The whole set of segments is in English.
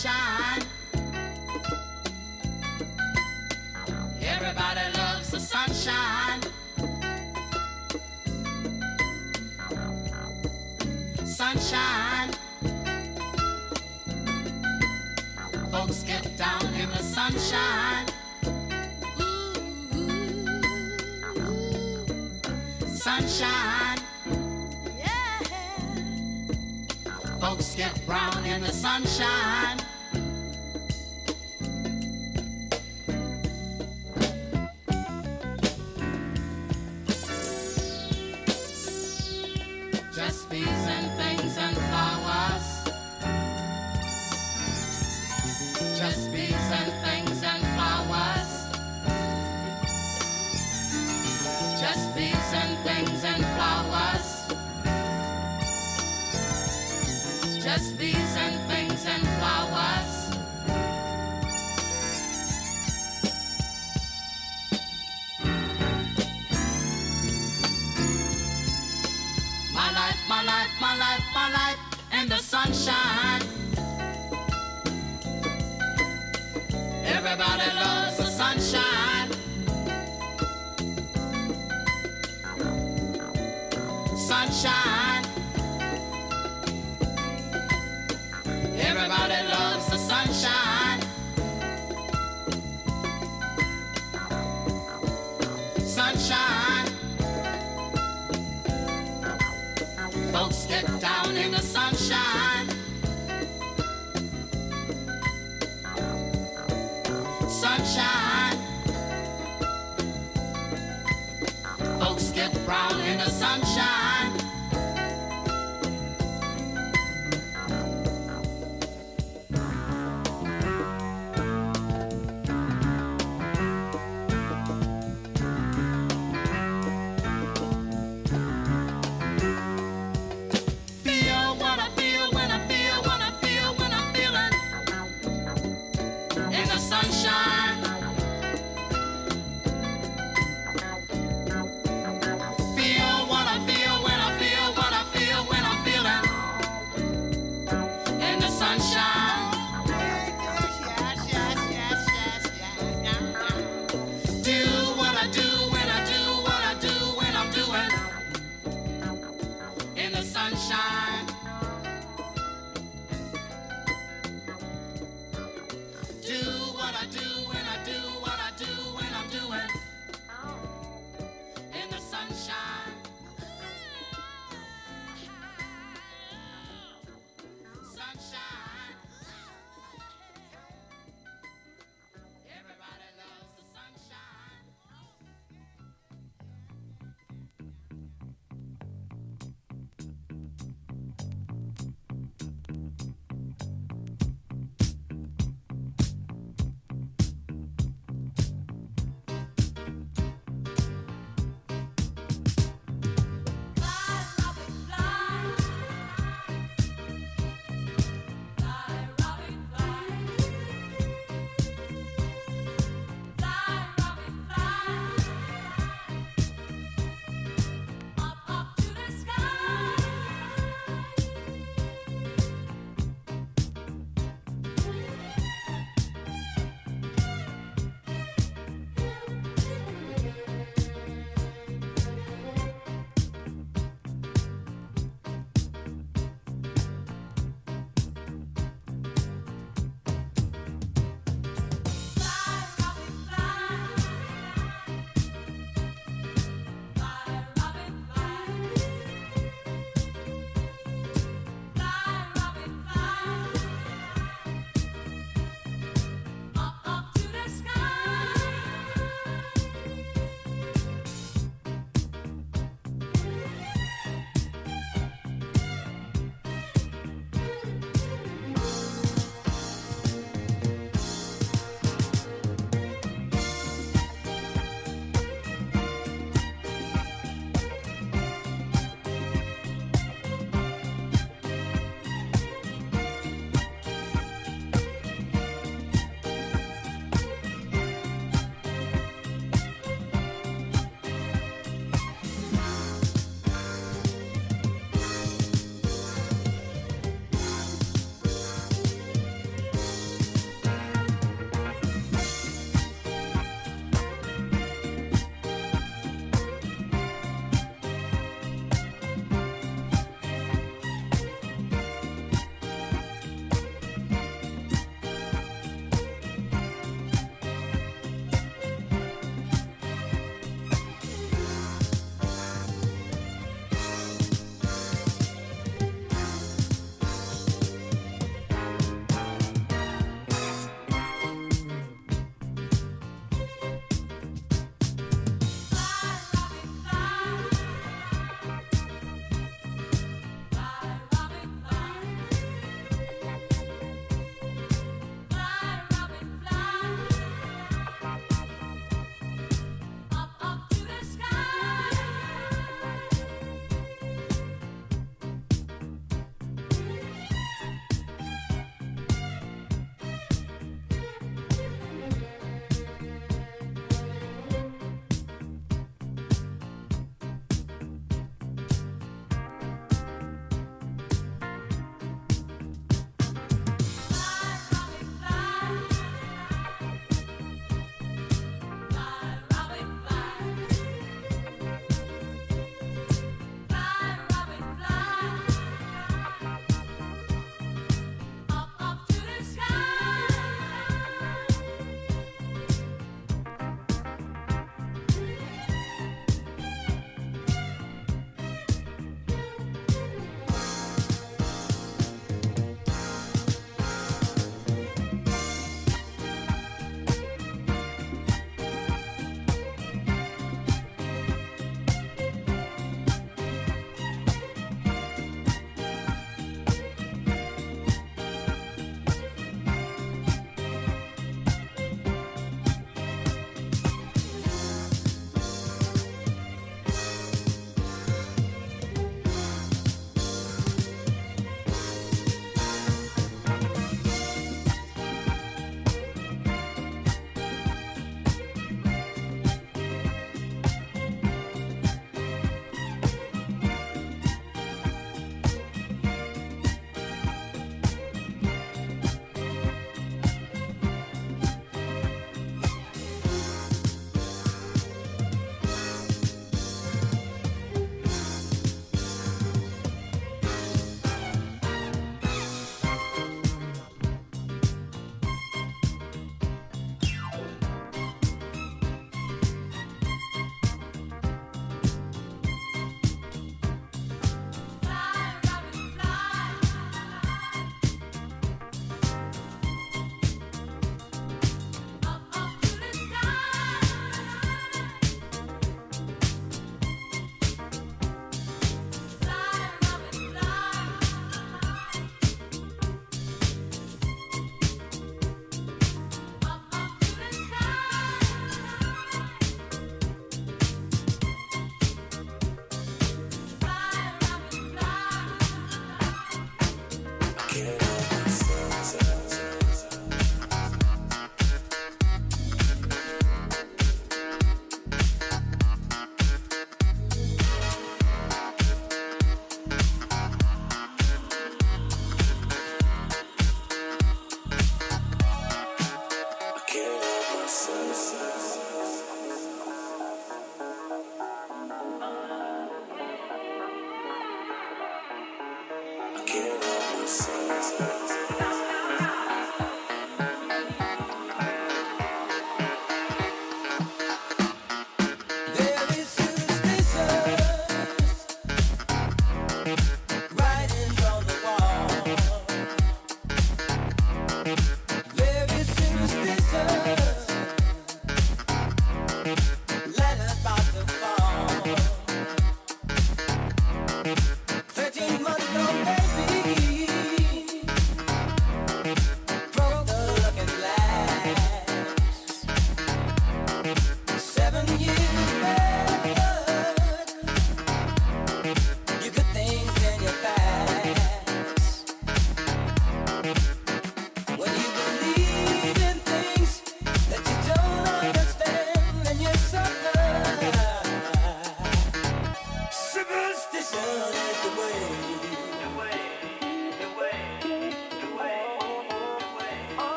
Sunshine. Sunshine.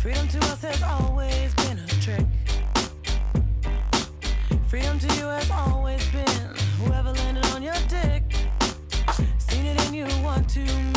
Freedom to us has always been a trick. Freedom to you has always been whoever landed on your dick. Seen it and you want to